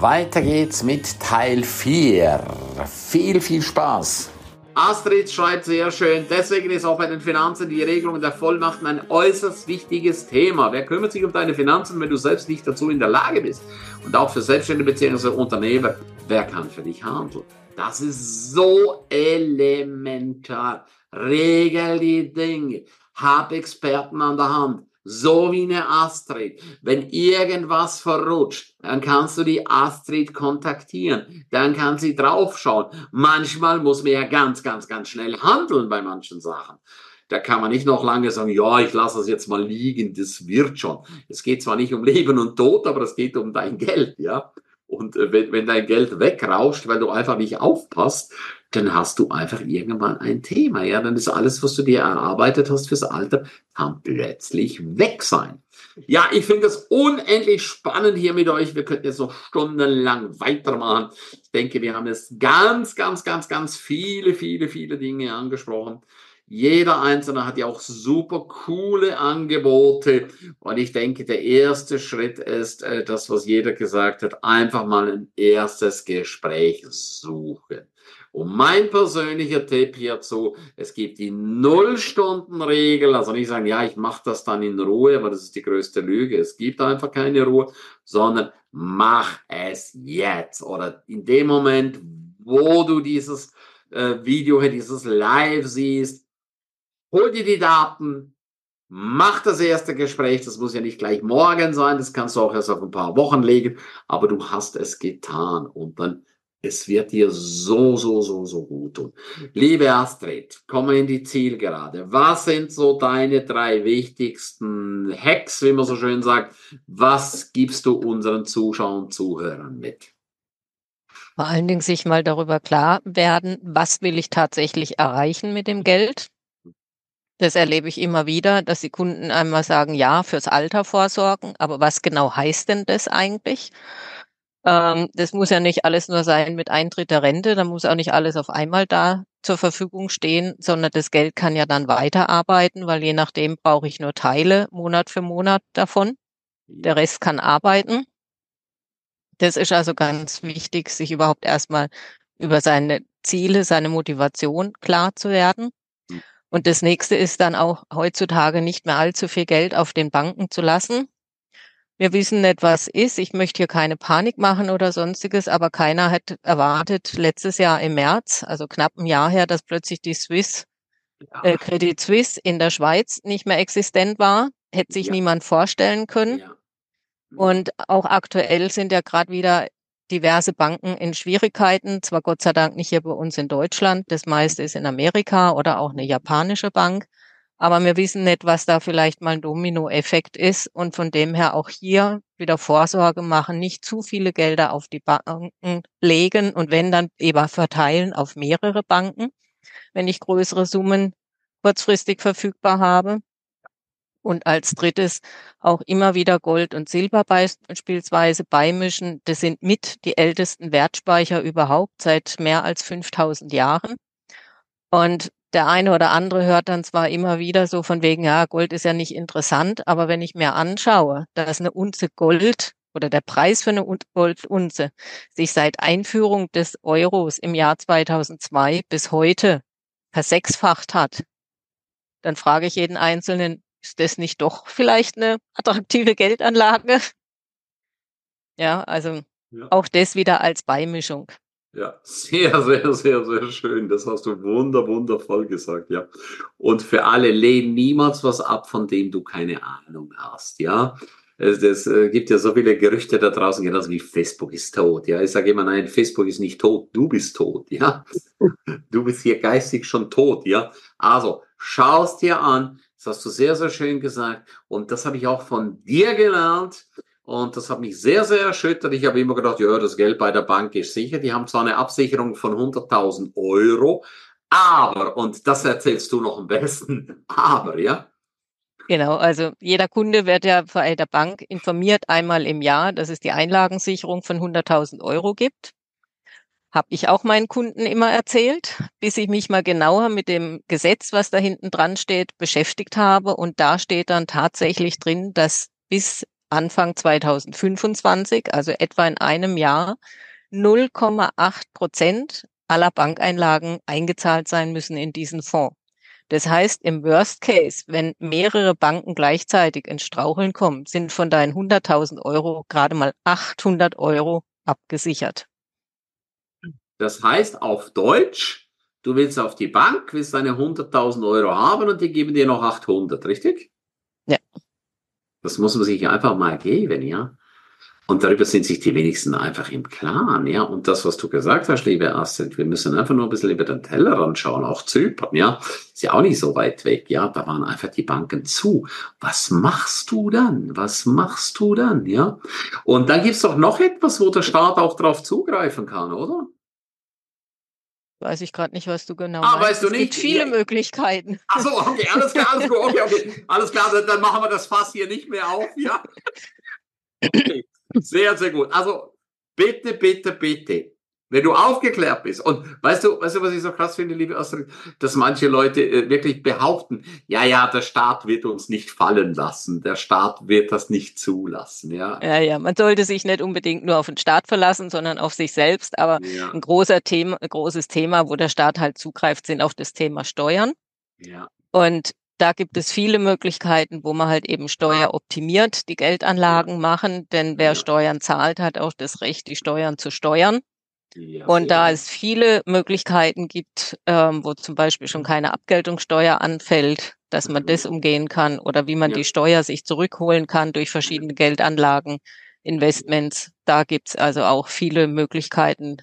Weiter geht's mit Teil 4. Viel, viel Spaß. Astrid schreibt sehr schön, deswegen ist auch bei den Finanzen die Regelung der Vollmachten ein äußerst wichtiges Thema. Wer kümmert sich um deine Finanzen, wenn du selbst nicht dazu in der Lage bist? Und auch für Selbstständige bzw. Unternehmer, wer kann für dich handeln? Das ist so elementar. Regel die Dinge. Hab Experten an der Hand. So wie eine Astrid. Wenn irgendwas verrutscht, dann kannst du die Astrid kontaktieren. Dann kann sie draufschauen. Manchmal muss man ja ganz, ganz, ganz schnell handeln bei manchen Sachen. Da kann man nicht noch lange sagen, ja, ich lasse es jetzt mal liegen, das wird schon. Es geht zwar nicht um Leben und Tod, aber es geht um dein Geld, ja. Und äh, wenn, wenn dein Geld wegrauscht, weil du einfach nicht aufpasst, dann hast du einfach irgendwann ein Thema. Ja, dann ist alles, was du dir erarbeitet hast fürs Alter, kann plötzlich weg sein. Ja, ich finde es unendlich spannend hier mit euch. Wir könnten jetzt noch stundenlang weitermachen. Ich denke, wir haben jetzt ganz, ganz, ganz, ganz viele, viele, viele Dinge angesprochen. Jeder Einzelne hat ja auch super coole Angebote. Und ich denke, der erste Schritt ist äh, das, was jeder gesagt hat, einfach mal ein erstes Gespräch suchen. Und mein persönlicher Tipp hierzu, es gibt die Null-Stunden-Regel, also nicht sagen, ja, ich mache das dann in Ruhe, aber das ist die größte Lüge. Es gibt einfach keine Ruhe, sondern mach es jetzt. Oder in dem Moment, wo du dieses äh, Video, dieses Live siehst, hol dir die Daten, mach das erste Gespräch, das muss ja nicht gleich morgen sein, das kannst du auch erst auf ein paar Wochen legen, aber du hast es getan. Und dann es wird dir so, so, so, so gut tun. Liebe Astrid, komm in die Zielgerade. Was sind so deine drei wichtigsten Hacks, wie man so schön sagt? Was gibst du unseren Zuschauern und Zuhörern mit? Vor allen Dingen sich mal darüber klar werden, was will ich tatsächlich erreichen mit dem Geld? Das erlebe ich immer wieder, dass die Kunden einmal sagen, ja, fürs Alter vorsorgen, aber was genau heißt denn das eigentlich? Ähm, das muss ja nicht alles nur sein mit Eintritt der Rente, da muss auch nicht alles auf einmal da zur Verfügung stehen, sondern das Geld kann ja dann weiterarbeiten, weil je nachdem brauche ich nur Teile Monat für Monat davon. Der Rest kann arbeiten. Das ist also ganz wichtig, sich überhaupt erstmal über seine Ziele, seine Motivation klar zu werden. Hm. Und das nächste ist dann auch heutzutage nicht mehr allzu viel Geld auf den Banken zu lassen, wir wissen nicht, was ist. Ich möchte hier keine Panik machen oder sonstiges, aber keiner hat erwartet letztes Jahr im März, also knapp ein Jahr her, dass plötzlich die Swiss, äh, Credit Suisse in der Schweiz nicht mehr existent war. Hätte sich ja. niemand vorstellen können. Ja. Und auch aktuell sind ja gerade wieder diverse Banken in Schwierigkeiten. Zwar Gott sei Dank nicht hier bei uns in Deutschland. Das meiste ist in Amerika oder auch eine japanische Bank. Aber wir wissen nicht, was da vielleicht mal ein Dominoeffekt ist und von dem her auch hier wieder Vorsorge machen, nicht zu viele Gelder auf die Banken legen und wenn dann eben verteilen auf mehrere Banken, wenn ich größere Summen kurzfristig verfügbar habe. Und als drittes auch immer wieder Gold und Silber beispielsweise beimischen. Das sind mit die ältesten Wertspeicher überhaupt seit mehr als 5000 Jahren. Und der eine oder andere hört dann zwar immer wieder so von wegen, ja, Gold ist ja nicht interessant, aber wenn ich mir anschaue, dass eine Unze Gold oder der Preis für eine Goldunze sich seit Einführung des Euros im Jahr 2002 bis heute versechsfacht hat, dann frage ich jeden Einzelnen, ist das nicht doch vielleicht eine attraktive Geldanlage? Ja, also ja. auch das wieder als Beimischung. Ja, sehr, sehr, sehr, sehr schön. Das hast du wunder, wundervoll gesagt, ja. Und für alle, lehn niemals was ab, von dem du keine Ahnung hast, ja. Es, es äh, gibt ja so viele Gerüchte da draußen, genauso wie Facebook ist tot, ja. Ich sage immer, nein, Facebook ist nicht tot, du bist tot, ja. Du bist hier geistig schon tot, ja. Also, schaust dir an, das hast du sehr, sehr schön gesagt. Und das habe ich auch von dir gelernt. Und das hat mich sehr, sehr erschüttert. Ich habe immer gedacht, ja, das Geld bei der Bank ist sicher. Die haben zwar eine Absicherung von 100.000 Euro, aber, und das erzählst du noch am besten, aber, ja. Genau, also jeder Kunde wird ja bei der Bank informiert einmal im Jahr, dass es die Einlagensicherung von 100.000 Euro gibt. Habe ich auch meinen Kunden immer erzählt, bis ich mich mal genauer mit dem Gesetz, was da hinten dran steht, beschäftigt habe. Und da steht dann tatsächlich drin, dass bis Anfang 2025, also etwa in einem Jahr, 0,8 Prozent aller Bankeinlagen eingezahlt sein müssen in diesen Fonds. Das heißt, im Worst Case, wenn mehrere Banken gleichzeitig ins Straucheln kommen, sind von deinen 100.000 Euro gerade mal 800 Euro abgesichert. Das heißt auf Deutsch, du willst auf die Bank, willst deine 100.000 Euro haben und die geben dir noch 800, richtig? Das muss man sich einfach mal geben, ja. Und darüber sind sich die wenigsten einfach im Klaren, ja. Und das, was du gesagt hast, liebe Astrid, wir müssen einfach nur ein bisschen über den Teller anschauen, auch Zypern, ja. Ist ja auch nicht so weit weg, ja. Da waren einfach die Banken zu. Was machst du dann? Was machst du dann, ja? Und dann gibt's doch noch etwas, wo der Staat auch drauf zugreifen kann, oder? Weiß ich gerade nicht, was du genau ah, meinst. Weißt du es nicht? gibt viele Ja. Möglichkeiten. Ach so, okay, alles klar, alles gut, okay, okay. Alles klar, dann, dann machen wir das Fass hier nicht mehr auf, ja? Okay. Sehr, sehr gut. Also, bitte, bitte, bitte. Wenn du aufgeklärt bist und weißt du, weißt du, was ich so krass finde, liebe Astrid, dass manche Leute äh, wirklich behaupten, ja, ja, der Staat wird uns nicht fallen lassen, der Staat wird das nicht zulassen, ja. Ja, ja, man sollte sich nicht unbedingt nur auf den Staat verlassen, sondern auf sich selbst. Aber Ja, ein großer Thema, ein großes Thema, wo der Staat halt zugreift, sind auch das Thema Steuern. ja, Und da gibt es viele Möglichkeiten, wo man halt eben steueroptimiert die Geldanlagen machen. Denn wer. Steuern zahlt, hat auch das Recht, die Steuern zu steuern. Ja. Und da es viele Möglichkeiten gibt, ähm, wo zum Beispiel schon keine Abgeltungssteuer anfällt, dass man Mhm. das umgehen kann oder wie man Ja. die Steuer sich zurückholen kann durch verschiedene Geldanlagen, Investments, da gibt's also auch viele Möglichkeiten,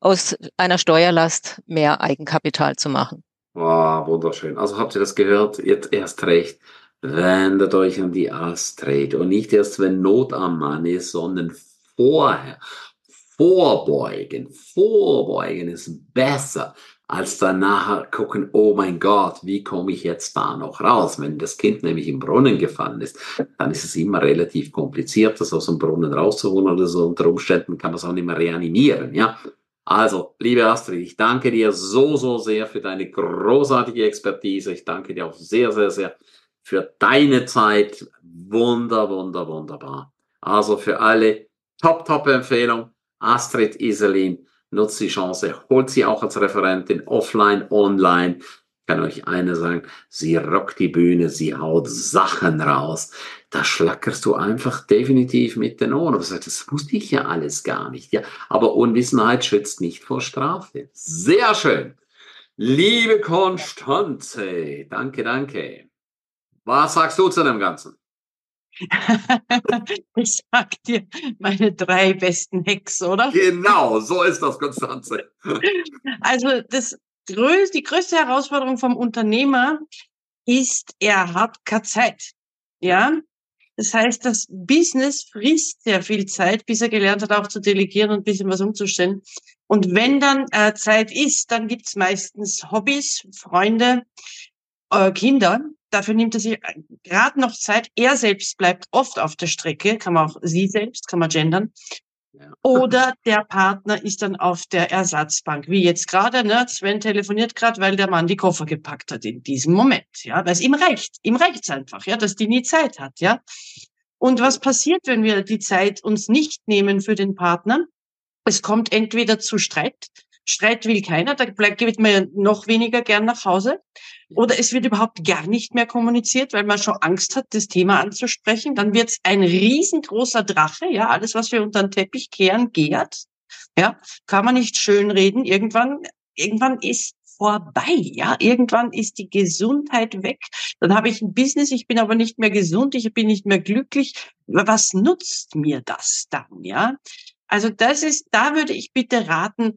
aus einer Steuerlast mehr Eigenkapital zu machen. Oh, wunderschön. Also habt ihr das gehört? Jetzt erst recht. Wendet euch an die Astrid und nicht erst, wenn Not am Mann ist, sondern vorher. Vorbeugen. Vorbeugen ist besser als danach gucken, oh mein Gott, wie komme ich jetzt da noch raus? Wenn das Kind nämlich im Brunnen gefallen ist, dann ist es immer relativ kompliziert, das aus dem Brunnen rauszuholen oder so. Unter Umständen kann man es auch nicht mehr reanimieren, ja. Also, liebe Astrid, ich danke dir so, so sehr für deine großartige Expertise. Ich danke dir auch sehr, sehr, sehr für deine Zeit. Wunder, wunder, wunderbar. Also für alle, top, top Empfehlung. Astrid Iselin, nutzt die Chance, holt sie auch als Referentin offline, online. Ich kann euch eine sagen, sie rockt die Bühne, sie haut Sachen raus. Da schlackerst du einfach definitiv mit den Ohren. Sagst, das wusste ich ja alles gar nicht. Ja, aber Unwissenheit schützt nicht vor Strafe. Sehr schön. Liebe Konstanze, danke, danke. Was sagst du zu dem Ganzen? ich sag dir meine drei besten Hacks, oder? Genau, so ist das, Konstanze. Also das größte, die größte Herausforderung vom Unternehmer ist, er hat keine Zeit. Ja, das heißt, das Business frisst sehr viel Zeit, bis er gelernt hat, auch zu delegieren und ein bisschen was umzustellen. Und wenn dann äh, Zeit ist, dann gibt's meistens Hobbys, Freunde, äh, Kinder. Dafür nimmt er sich gerade noch Zeit. Er selbst bleibt oft auf der Strecke, kann man auch sie selbst, kann man gendern. Ja. Oder der Partner ist dann auf der Ersatzbank, wie jetzt gerade, ne? Sven telefoniert gerade, weil der Mann die Koffer gepackt hat in diesem Moment, ja, weil es ihm reicht, ihm reicht's einfach, ja, dass die nie Zeit hat, ja. Und was passiert, wenn wir die Zeit uns nicht nehmen für den Partner? Es kommt entweder zu Streit, Streit will keiner, da bleibt, geht man ja noch weniger gern nach Hause. Oder es wird überhaupt gar nicht mehr kommuniziert, weil man schon Angst hat, das Thema anzusprechen. Dann wird es ein riesengroßer Drache, ja, alles, was wir unter den Teppich kehren, gärt. Ja, kann man nicht schön reden. Irgendwann, irgendwann ist vorbei, ja. Irgendwann ist die Gesundheit weg. Dann habe ich ein Business, ich bin aber nicht mehr gesund, ich bin nicht mehr glücklich. Was nutzt mir das dann, ja? Also das ist, da würde ich bitte raten,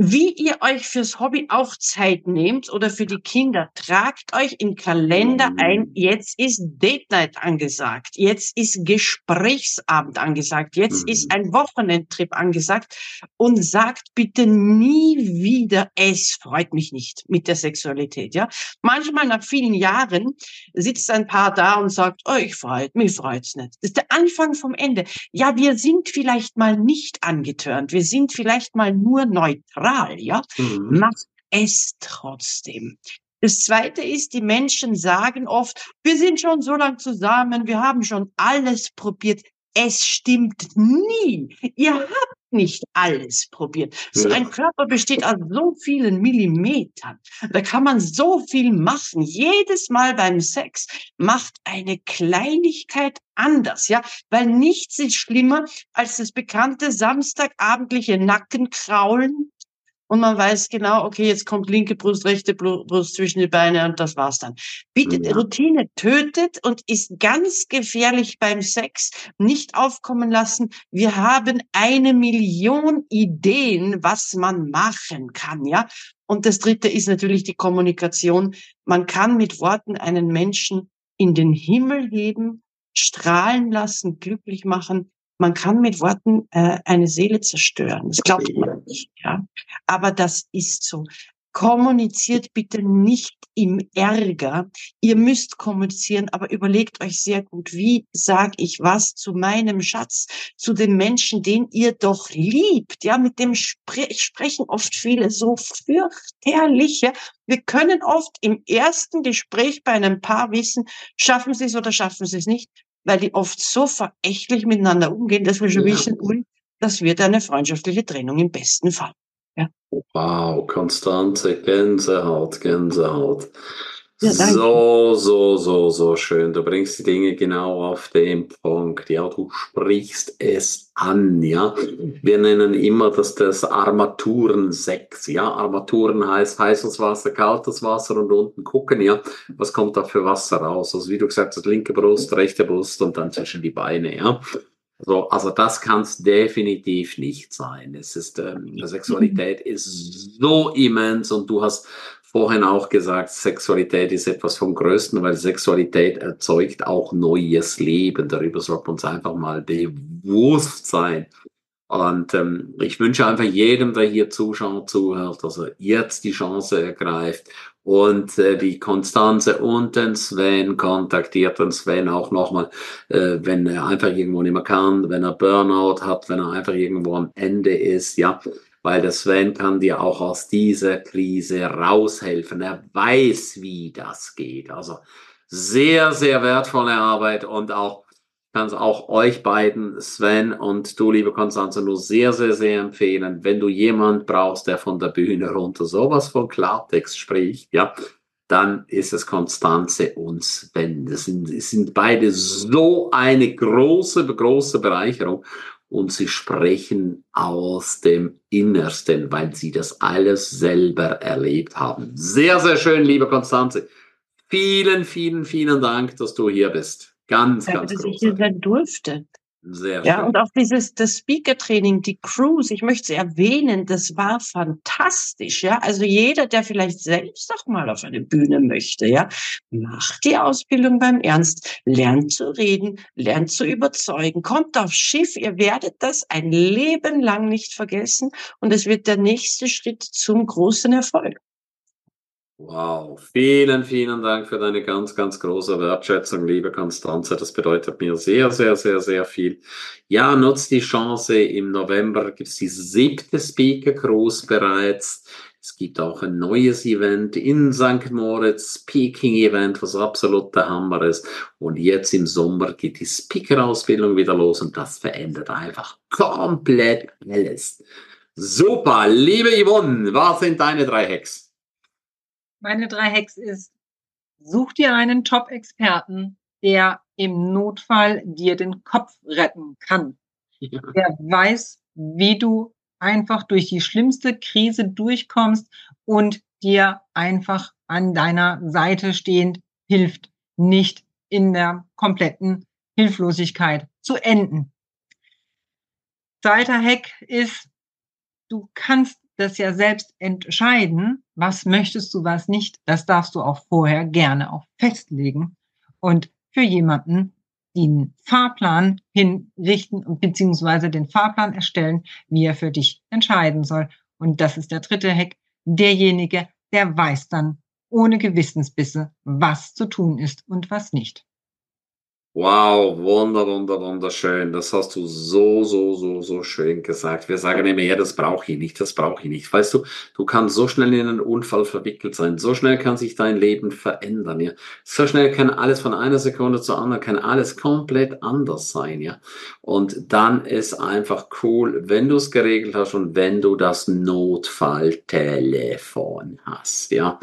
wie ihr euch fürs Hobby auch Zeit nehmt oder für die Kinder, tragt euch in Kalender ein, jetzt ist Date Night angesagt, jetzt ist Gesprächsabend angesagt, jetzt Mhm. ist ein Wochenendtrip angesagt und sagt bitte nie wieder, es freut mich nicht mit der Sexualität, ja. Manchmal nach vielen Jahren sitzt ein Paar da und sagt, oh, ich freut, mich freut's nicht. Das ist der Anfang vom Ende. Ja, wir sind vielleicht mal nicht angetörnt, wir sind vielleicht mal nur neutral, ja. Mhm. Macht es trotzdem. Das zweite ist, die Menschen sagen oft, wir sind schon so lang zusammen, wir haben schon alles probiert. Es stimmt nie. Ihr habt nicht alles probiert. So ein Körper besteht aus so vielen Millimetern. Da kann man so viel machen. Jedes Mal beim Sex macht eine Kleinigkeit anders, ja, weil nichts ist schlimmer als das bekannte samstagabendliche Nackenkraulen und man weiß genau, okay, jetzt kommt linke Brust, rechte Brust zwischen die Beine und das war's dann. Bitte, ja. Routine tötet und ist ganz gefährlich beim Sex. Nicht aufkommen lassen. Wir haben eine Million Ideen, was man machen kann, ja. Und das dritte ist natürlich die Kommunikation. Man kann mit Worten einen Menschen in den Himmel heben, strahlen lassen, glücklich machen man kann mit Worten äh, eine Seele zerstören. Das glaubt man nicht. Ja? Aber das ist so. Kommuniziert bitte nicht im Ärger. Ihr müsst kommunizieren, aber überlegt euch sehr gut, wie sage ich was zu meinem Schatz, zu dem Menschen, den ihr doch liebt. Ja, mit dem spre sprechen oft viele so fürchterlich. Ja? Wir können oft im ersten Gespräch bei einem Paar wissen, schaffen sie es oder schaffen sie es nicht weil die oft so verächtlich miteinander umgehen, dass wir schon ja. wissen, ui, das wird eine freundschaftliche Trennung im besten Fall. Ja. Wow, Konstanze, Gänsehaut, Gänsehaut. Ja, so, so, so, so schön. Du bringst die Dinge genau auf den Punkt. Ja, du sprichst es an. Ja, wir nennen immer das das Armaturen-6. Ja, Armaturen heißt heißes Wasser, kaltes Wasser und unten gucken. Ja, was kommt da für Wasser raus? Also wie du gesagt hast, linke Brust, rechte Brust und dann zwischen die Beine. Ja. So, also das kann es definitiv nicht sein. Es ist ähm, Sexualität ist so immens und du hast vorhin auch gesagt, Sexualität ist etwas vom Größten, weil Sexualität erzeugt auch neues Leben. Darüber sollte man uns einfach mal bewusst sein. Und ähm, ich wünsche einfach jedem, der hier zuschaut, zuhört, dass er jetzt die Chance ergreift und äh, die Konstanze und den Sven kontaktiert den Sven auch nochmal, äh, wenn er einfach irgendwo nicht mehr kann, wenn er Burnout hat, wenn er einfach irgendwo am Ende ist, ja, weil der Sven kann dir auch aus dieser Krise raushelfen. Er weiß, wie das geht. Also sehr, sehr wertvolle Arbeit und auch kann es auch euch beiden, Sven und du, liebe Konstanze, nur sehr, sehr, sehr empfehlen, wenn du jemand brauchst, der von der Bühne runter sowas von Klartext spricht, ja, dann ist es Konstanze und Sven. Das sind, das sind beide so eine große, große Bereicherung und sie sprechen aus dem Innersten, weil sie das alles selber erlebt haben. Sehr, sehr schön, liebe Konstanze. Vielen, vielen, vielen Dank, dass du hier bist. Ganz, ja, ganz dass großartig. ich hier sein durfte. Sehr ja, schön. und auch dieses das Speaker-Training, die Cruise, ich möchte sie erwähnen, das war fantastisch, ja. Also jeder, der vielleicht selbst auch mal auf eine Bühne möchte, ja, macht die Ausbildung beim Ernst, lernt zu reden, lernt zu überzeugen, kommt aufs Schiff, ihr werdet das ein Leben lang nicht vergessen und es wird der nächste Schritt zum großen Erfolg. Wow, vielen, vielen Dank für deine ganz, ganz große Wertschätzung, liebe Konstanze. Das bedeutet mir sehr, sehr, sehr, sehr viel. Ja, nutzt die Chance. Im November gibt es die siebte Speaker Cruise bereits. Es gibt auch ein neues Event in St. Moritz, Speaking Event, was absolut der Hammer ist. Und jetzt im Sommer geht die Speaker-Ausbildung wieder los und das verändert einfach komplett alles. Super, liebe Yvonne, was sind deine drei Hacks? Meine drei Hacks ist, such dir einen Top-Experten, der im Notfall dir den Kopf retten kann. Ja. Der weiß, wie du einfach durch die schlimmste Krise durchkommst und dir einfach an deiner Seite stehend hilft, nicht in der kompletten Hilflosigkeit zu enden. Zweiter Hack ist, du kannst das ja selbst entscheiden, was möchtest du, was nicht. Das darfst du auch vorher gerne auch festlegen und für jemanden den Fahrplan hinrichten und beziehungsweise den Fahrplan erstellen, wie er für dich entscheiden soll. Und das ist der dritte Hack. Derjenige, der weiß dann ohne Gewissensbisse, was zu tun ist und was nicht. Wow, wunder, wunder, wunderschön. Das hast du so, so, so, so schön gesagt. Wir sagen immer, ja, das brauche ich nicht, das brauche ich nicht. Weißt du, du kannst so schnell in einen Unfall verwickelt sein, so schnell kann sich dein Leben verändern, ja. So schnell kann alles von einer Sekunde zur anderen, kann alles komplett anders sein, ja. Und dann ist einfach cool, wenn du es geregelt hast und wenn du das Notfalltelefon hast, ja.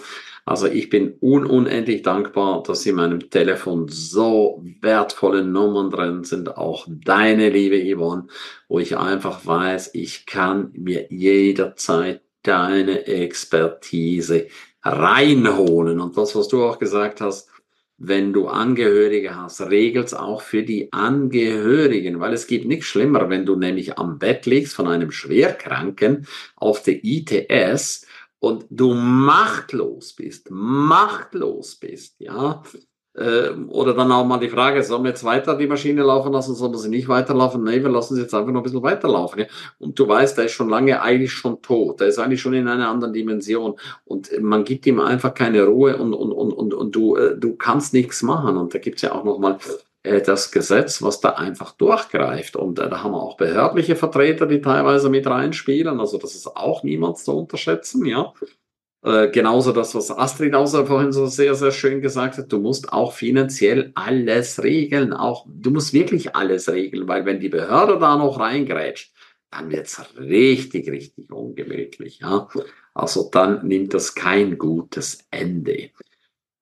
Also ich bin un unendlich dankbar, dass in meinem Telefon so wertvolle Nummern drin sind, auch deine liebe Yvonne, wo ich einfach weiß, ich kann mir jederzeit deine Expertise reinholen. Und das, was du auch gesagt hast, wenn du Angehörige hast, regelt's auch für die Angehörigen, weil es gibt nichts schlimmer, wenn du nämlich am Bett liegst von einem Schwerkranken auf der ITS und du machtlos bist, machtlos bist, ja, ähm, oder dann auch mal die Frage, sollen wir jetzt weiter die Maschine laufen lassen, sollen wir sie nicht weiterlaufen? Nee, wir lassen sie jetzt einfach noch ein bisschen weiterlaufen. Ja? Und du weißt, der ist schon lange eigentlich schon tot, der ist eigentlich schon in einer anderen Dimension und man gibt ihm einfach keine Ruhe und, und, und, und, und du, äh, du kannst nichts machen. Und da gibt's ja auch nochmal das Gesetz, was da einfach durchgreift. Und äh, da haben wir auch behördliche Vertreter, die teilweise mit reinspielen. Also das ist auch niemand zu unterschätzen, ja. Äh, genauso das, was Astrid außer vorhin so sehr, sehr schön gesagt hat, du musst auch finanziell alles regeln. Auch, du musst wirklich alles regeln, weil wenn die Behörde da noch reingrätscht, dann wird's richtig, richtig ungemütlich, ja. Also dann nimmt das kein gutes Ende.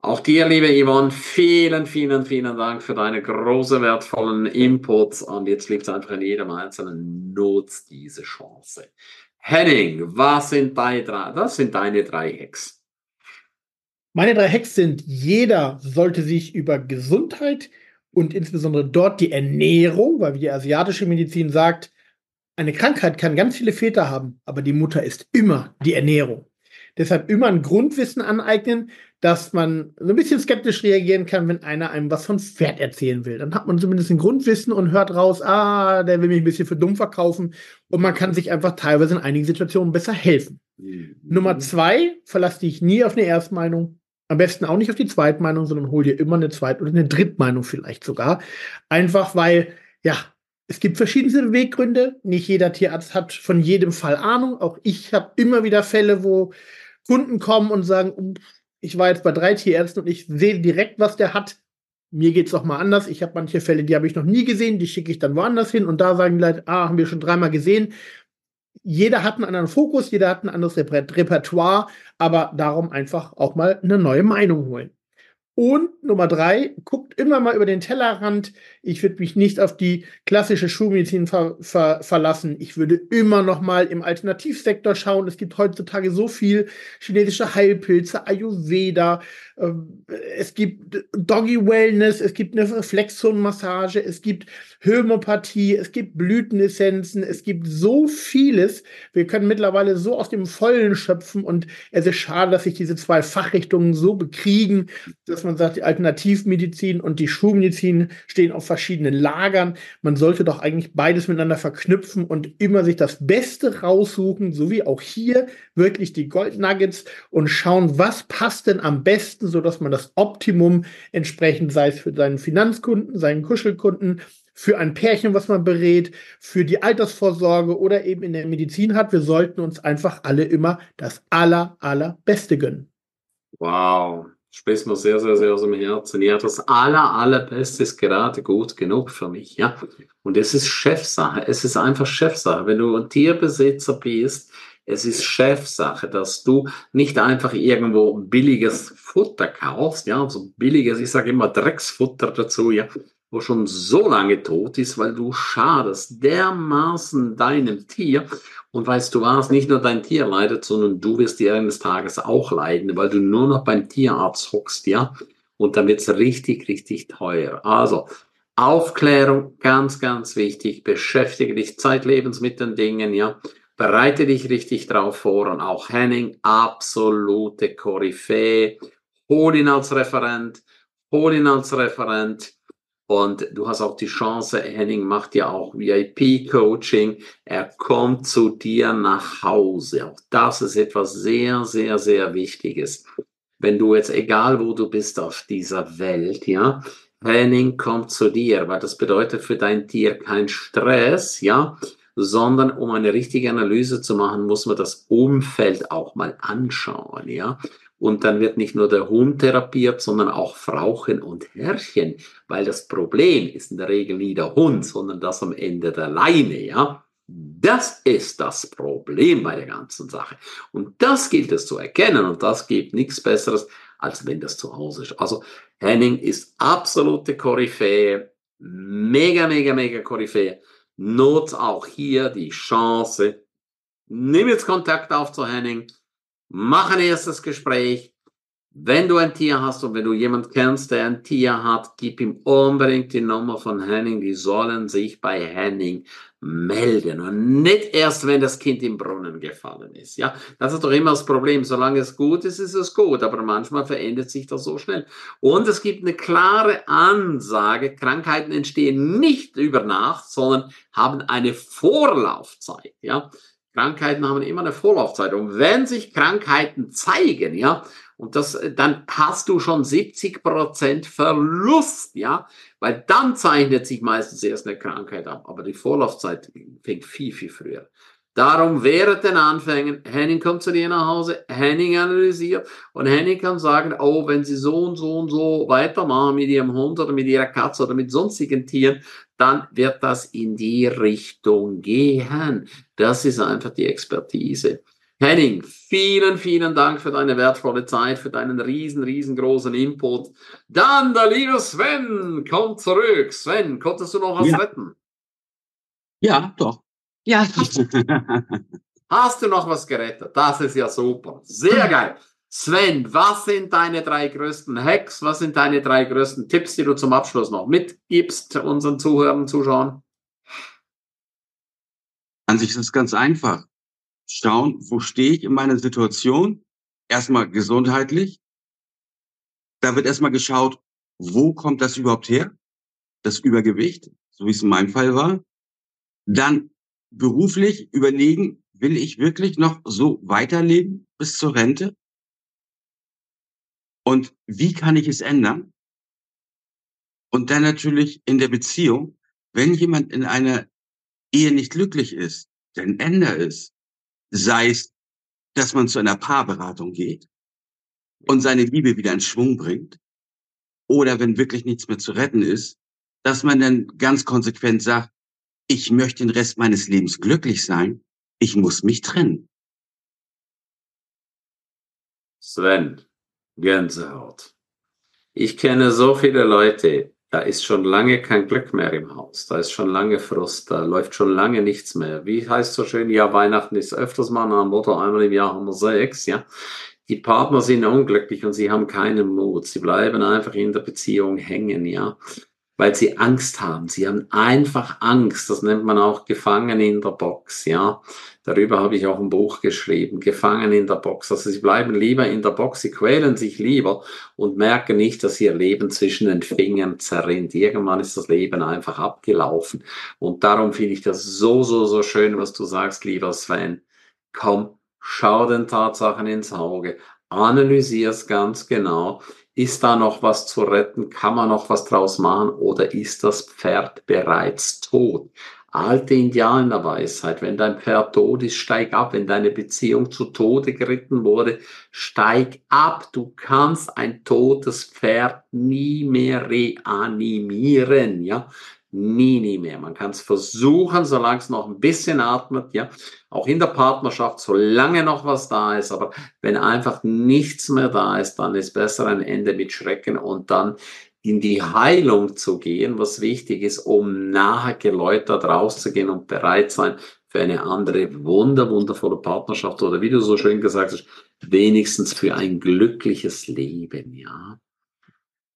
Auch dir, liebe Yvonne, vielen, vielen, vielen Dank für deine großen, wertvollen Inputs. Und jetzt liegt es einfach in jedem Einzelnen, nutzt diese Chance. Henning, was sind deine drei, das sind deine drei Hacks. Meine drei Hacks sind, jeder sollte sich über Gesundheit und insbesondere dort die Ernährung, weil wie die asiatische Medizin sagt, eine Krankheit kann ganz viele Väter haben, aber die Mutter ist immer die Ernährung. Deshalb immer ein Grundwissen aneignen, dass man so ein bisschen skeptisch reagieren kann, wenn einer einem was von Pferd erzählen will. Dann hat man zumindest ein Grundwissen und hört raus, ah, der will mich ein bisschen für dumm verkaufen. Und man kann sich einfach teilweise in einigen Situationen besser helfen. Mhm. Nummer zwei, verlass dich nie auf eine Erstmeinung. Am besten auch nicht auf die Zweitmeinung, sondern hol dir immer eine Zweit- oder eine Drittmeinung vielleicht sogar. Einfach weil, ja, es gibt verschiedene Beweggründe. Nicht jeder Tierarzt hat von jedem Fall Ahnung. Auch ich habe immer wieder Fälle, wo Kunden kommen und sagen, ich war jetzt bei drei Tierärzten und ich sehe direkt, was der hat. Mir geht's doch mal anders. Ich habe manche Fälle, die habe ich noch nie gesehen, die schicke ich dann woanders hin und da sagen die Leute, ah, haben wir schon dreimal gesehen. Jeder hat einen anderen Fokus, jeder hat ein anderes Repertoire, aber darum einfach auch mal eine neue Meinung holen. Und Nummer drei, guckt immer mal über den Tellerrand. Ich würde mich nicht auf die klassische Schulmedizin ver ver verlassen. Ich würde immer noch mal im Alternativsektor schauen. Es gibt heutzutage so viel chinesische Heilpilze, Ayurveda, ähm, es gibt Doggy Wellness, es gibt eine Reflexzonenmassage, es gibt Homöopathie, es gibt Blütenessenzen, es gibt so vieles. Wir können mittlerweile so aus dem Vollen schöpfen und es ist schade, dass sich diese zwei Fachrichtungen so bekriegen, dass man sagt, die Alternativmedizin und die Schulmedizin stehen auf verschiedenen Lagern. Man sollte doch eigentlich beides miteinander verknüpfen und immer sich das Beste raussuchen, so wie auch hier wirklich die Gold Nuggets und schauen, was passt denn am besten, so dass man das Optimum entsprechend, sei es für seinen Finanzkunden, seinen Kuschelkunden, für ein Pärchen, was man berät, für die Altersvorsorge oder eben in der Medizin hat. Wir sollten uns einfach alle immer das aller, allerbeste gönnen. Wow. Sprichst mir sehr, sehr, sehr aus dem Herzen. Ja, das aller, allerbeste ist gerade gut genug für mich, ja. Und es ist Chefsache. Es ist einfach Chefsache. Wenn du ein Tierbesitzer bist, es ist Chefsache, dass du nicht einfach irgendwo billiges Futter kaufst, ja, so billiges, ich sage immer Drecksfutter dazu, ja, wo schon so lange tot ist, weil du schadest dermaßen deinem Tier. Und weißt du was, nicht nur dein Tier leidet, sondern du wirst dir eines Tages auch leiden, weil du nur noch beim Tierarzt hockst, ja. Und dann wird's richtig, richtig teuer. Also, Aufklärung, ganz, ganz wichtig. Beschäftige dich zeitlebens mit den Dingen, ja. Bereite dich richtig drauf vor. Und auch Henning, absolute Koryphäe. Hol ihn als Referent. Hol ihn als Referent und du hast auch die Chance, Henning macht ja auch VIP-Coaching. Er kommt zu dir nach Hause. Auch das ist etwas sehr, sehr, sehr Wichtiges. Wenn du jetzt, egal wo du bist auf dieser Welt, ja, Henning kommt zu dir, weil das bedeutet für dein Tier kein Stress, ja, sondern um eine richtige Analyse zu machen, muss man das Umfeld auch mal anschauen, ja. Und dann wird nicht nur der Hund therapiert, sondern auch Frauchen und Herrchen, weil das Problem ist in der Regel nie der Hund, sondern das am Ende der Leine, ja. Das ist das Problem bei der ganzen Sache. Und das gilt es zu erkennen und das gibt nichts Besseres, als wenn das zu Hause ist. Also Henning ist absolute Koryphäe, mega, mega, mega Koryphäe. Nutz auch hier die Chance. Nimm jetzt Kontakt auf zu Henning, mach ein erstes Gespräch. Wenn du ein Tier hast und wenn du jemand kennst, der ein Tier hat, gib ihm unbedingt die Nummer von Henning. Die sollen sich bei Henning melden und nicht erst, wenn das Kind im Brunnen gefallen ist. Ja, das ist doch immer das Problem. Solange es gut ist, ist es gut, aber manchmal verändert sich das so schnell. Und es gibt eine klare Ansage, Krankheiten entstehen nicht über Nacht, sondern haben eine Vorlaufzeit. Ja, Krankheiten haben immer eine Vorlaufzeit. Und wenn sich Krankheiten zeigen, ja, und das, dann hast du schon 70 Prozent Verlust, ja, weil dann zeichnet sich meistens erst eine Krankheit ab. Aber die Vorlaufzeit fängt viel, viel früher. Darum während den Anfängen, Henning kommt zu dir nach Hause, Henning analysiert und Henning kann sagen, oh, wenn Sie so und so und so weitermachen mit Ihrem Hund oder mit Ihrer Katze oder mit sonstigen Tieren, dann wird das in die Richtung gehen. Das ist einfach die Expertise. Henning, vielen, vielen Dank für deine wertvolle Zeit, für deinen riesen, riesengroßen Input. Dann der liebe Sven, komm zurück. Sven, konntest du noch was Ja. retten? Ja, doch. Ja, Hast du noch was gerettet? Das ist ja super. Sehr geil. Sven, was sind deine drei größten Hacks? Was sind deine drei größten Tipps, die du zum Abschluss noch mitgibst unseren Zuhörern, Zuschauern? An sich ist es ganz einfach. Schauen, wo stehe ich in meiner Situation? Erstmal gesundheitlich. Da wird erstmal geschaut, wo kommt das überhaupt her? Das Übergewicht, so wie es in meinem Fall war. Dann beruflich überlegen, will ich wirklich noch so weiterleben bis zur Rente? Und wie kann ich es ändern? Und dann natürlich in der Beziehung, wenn jemand in einer Ehe nicht glücklich ist, dann ändere es. Sei es, dass man zu einer Paarberatung geht und seine Liebe wieder in Schwung bringt. Oder wenn wirklich nichts mehr zu retten ist, dass man dann ganz konsequent sagt, ich möchte den Rest meines Lebens glücklich sein, ich muss mich trennen. Sven, Gänsehaut. Ich kenne so viele Leute, da ist schon lange kein Glück mehr im Haus. Da ist schon lange Frust, da läuft schon lange nichts mehr. Wie heißt so schön, ja, Weihnachten ist öfters mal nach Motto, einmal im Jahr haben wir Sex, ja. Die Partner sind unglücklich und sie haben keinen Mut. Sie bleiben einfach in der Beziehung hängen, ja. Weil sie Angst haben. Sie haben einfach Angst. Das nennt man auch Gefangen in der Box, ja. Darüber habe ich auch ein Buch geschrieben. Gefangen in der Box. Also sie bleiben lieber in der Box. Sie quälen sich lieber und merken nicht, dass ihr Leben zwischen den Fingern zerrinnt. Irgendwann ist das Leben einfach abgelaufen. Und darum finde ich das so, so, so schön, was du sagst, lieber Sven. Komm, schau den Tatsachen ins Auge. Analysier es ganz genau. Ist da noch was zu retten? Kann man noch was draus machen? Oder ist das Pferd bereits tot? Alte Indianerweisheit, wenn dein Pferd tot ist, steig ab. Wenn deine Beziehung zu Tode geritten wurde, steig ab. Du kannst ein totes Pferd nie mehr reanimieren, ja. Nie, nie mehr. Man kann es versuchen, solange es noch ein bisschen atmet, ja. Auch in der Partnerschaft, solange noch was da ist. Aber wenn einfach nichts mehr da ist, dann ist besser ein Ende mit Schrecken und dann in die Heilung zu gehen, was wichtig ist, um nachher geläutert rauszugehen und bereit sein für eine andere wunder, wundervolle Partnerschaft oder wie du so schön gesagt hast, wenigstens für ein glückliches Leben, ja.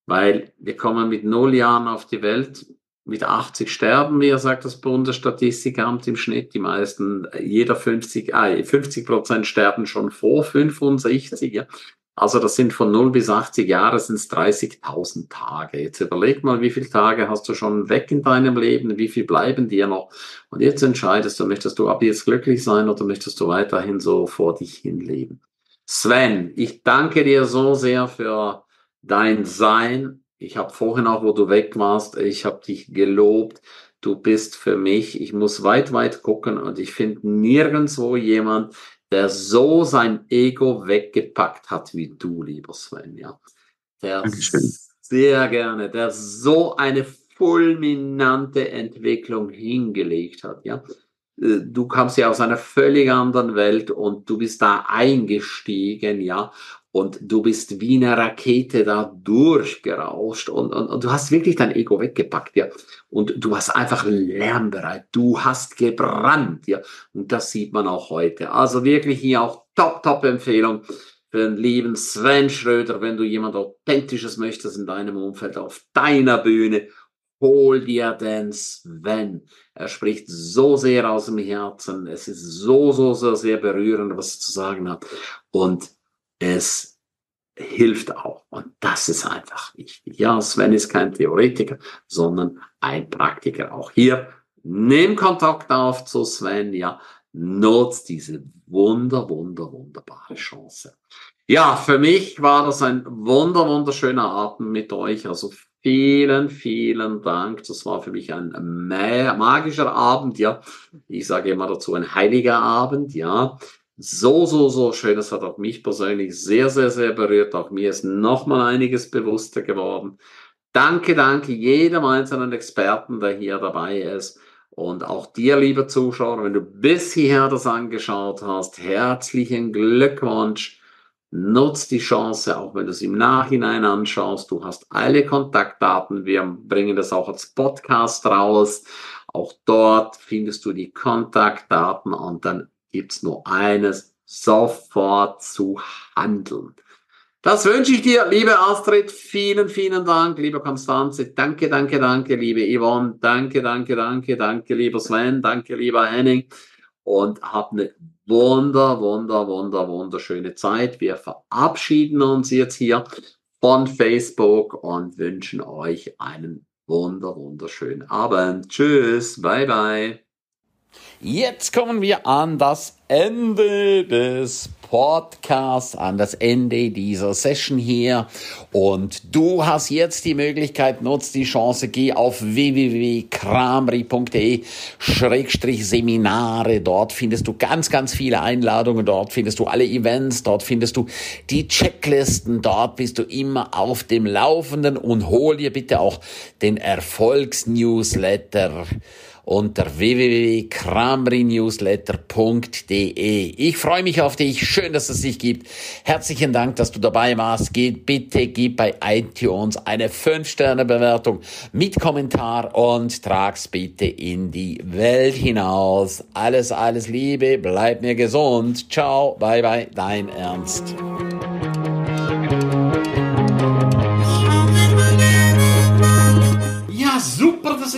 Weil wir kommen mit null Jahren auf die Welt, mit 80 sterben wir, sagt das Bundesstatistikamt im Schnitt. Die meisten, jeder 50, äh, 50 Prozent sterben schon vor 65. Ja. Also das sind von 0 bis 80 Jahre sind es 30.000 Tage. Jetzt überleg mal, wie viele Tage hast du schon weg in deinem Leben, wie viel bleiben dir noch? Und jetzt entscheidest du, möchtest du ab jetzt glücklich sein oder möchtest du weiterhin so vor dich hin leben? Sven, ich danke dir so sehr für dein Sein, Ich habe vorhin auch, wo du weg warst, ich habe dich gelobt. Du bist für mich, ich muss weit, weit gucken und ich finde nirgendwo jemand, der so sein Ego weggepackt hat wie du, lieber Sven. Ja. Der Dankeschön. sehr gerne, der so eine fulminante Entwicklung hingelegt hat. Ja. Äh, Du kamst ja aus einer völlig anderen Welt und du bist da eingestiegen, ja, und du bist wie eine Rakete da durchgerauscht und, und, und du hast wirklich dein Ego weggepackt, ja. Und du warst einfach lernbereit. Du hast gebrannt, ja. Und das sieht man auch heute. Also wirklich hier auch top, top Empfehlung für den lieben Sven Schröder, wenn du jemand Authentisches möchtest in deinem Umfeld, auf deiner Bühne, hol dir den Sven. Er spricht so sehr aus dem Herzen. Es ist so, so, so sehr berührend, was er zu sagen hat. Und es hilft auch. Und das ist einfach wichtig. Ja, Sven ist kein Theoretiker, sondern ein Praktiker. Auch hier, nimm Kontakt auf zu Sven, ja, nutzt diese wunder, wunder, wunderbare Chance. Ja, für mich war das ein wunder, wunderschöner Abend mit euch. Also vielen, vielen Dank. Das war für mich ein ma- magischer Abend, ja. Ich sage immer dazu ein heiliger Abend, ja so, so, so schön. Das hat auch mich persönlich sehr, sehr, sehr berührt. Auch mir ist nochmal einiges bewusster geworden. Danke, danke jedem einzelnen Experten, der hier dabei ist. Und auch dir, lieber Zuschauer, wenn du bis hierher das angeschaut hast, herzlichen Glückwunsch. Nutz die Chance, auch wenn du es im Nachhinein anschaust. Du hast alle Kontaktdaten. Wir bringen das auch als Podcast raus. Auch dort findest du die Kontaktdaten und dann gibt's nur eines, sofort zu handeln. Das wünsche ich dir, liebe Astrid. Vielen, vielen Dank, liebe Konstanze. Danke, danke, danke, liebe Yvonne. Danke, danke, danke, danke, lieber Sven. Danke, lieber Henning. Und hab eine wunder, wunder, wunder, wunderschöne Zeit. Wir verabschieden uns jetzt hier von Facebook und wünschen euch einen wunder, wunderschönen Abend. Tschüss, bye, bye. Jetzt kommen wir an das Ende des Podcasts, an das Ende dieser Session hier. Und du hast jetzt die Möglichkeit, nutzt die Chance, geh auf www.kramri.de Schrägstrich Seminare. Dort findest du ganz, ganz viele Einladungen. Dort findest du alle Events. Dort findest du die Checklisten. Dort bist du immer auf dem Laufenden und hol dir bitte auch den Erfolgsnewsletter unter www.kramrinewsletter.de. Ich freue mich auf dich. Schön, dass es dich gibt. Herzlichen Dank, dass du dabei warst. Geht bitte, gib bei iTunes eine 5-Sterne-Bewertung mit Kommentar und trag's bitte in die Welt hinaus. Alles, alles Liebe. Bleib mir gesund. Ciao. Bye, bye. Dein Ernst.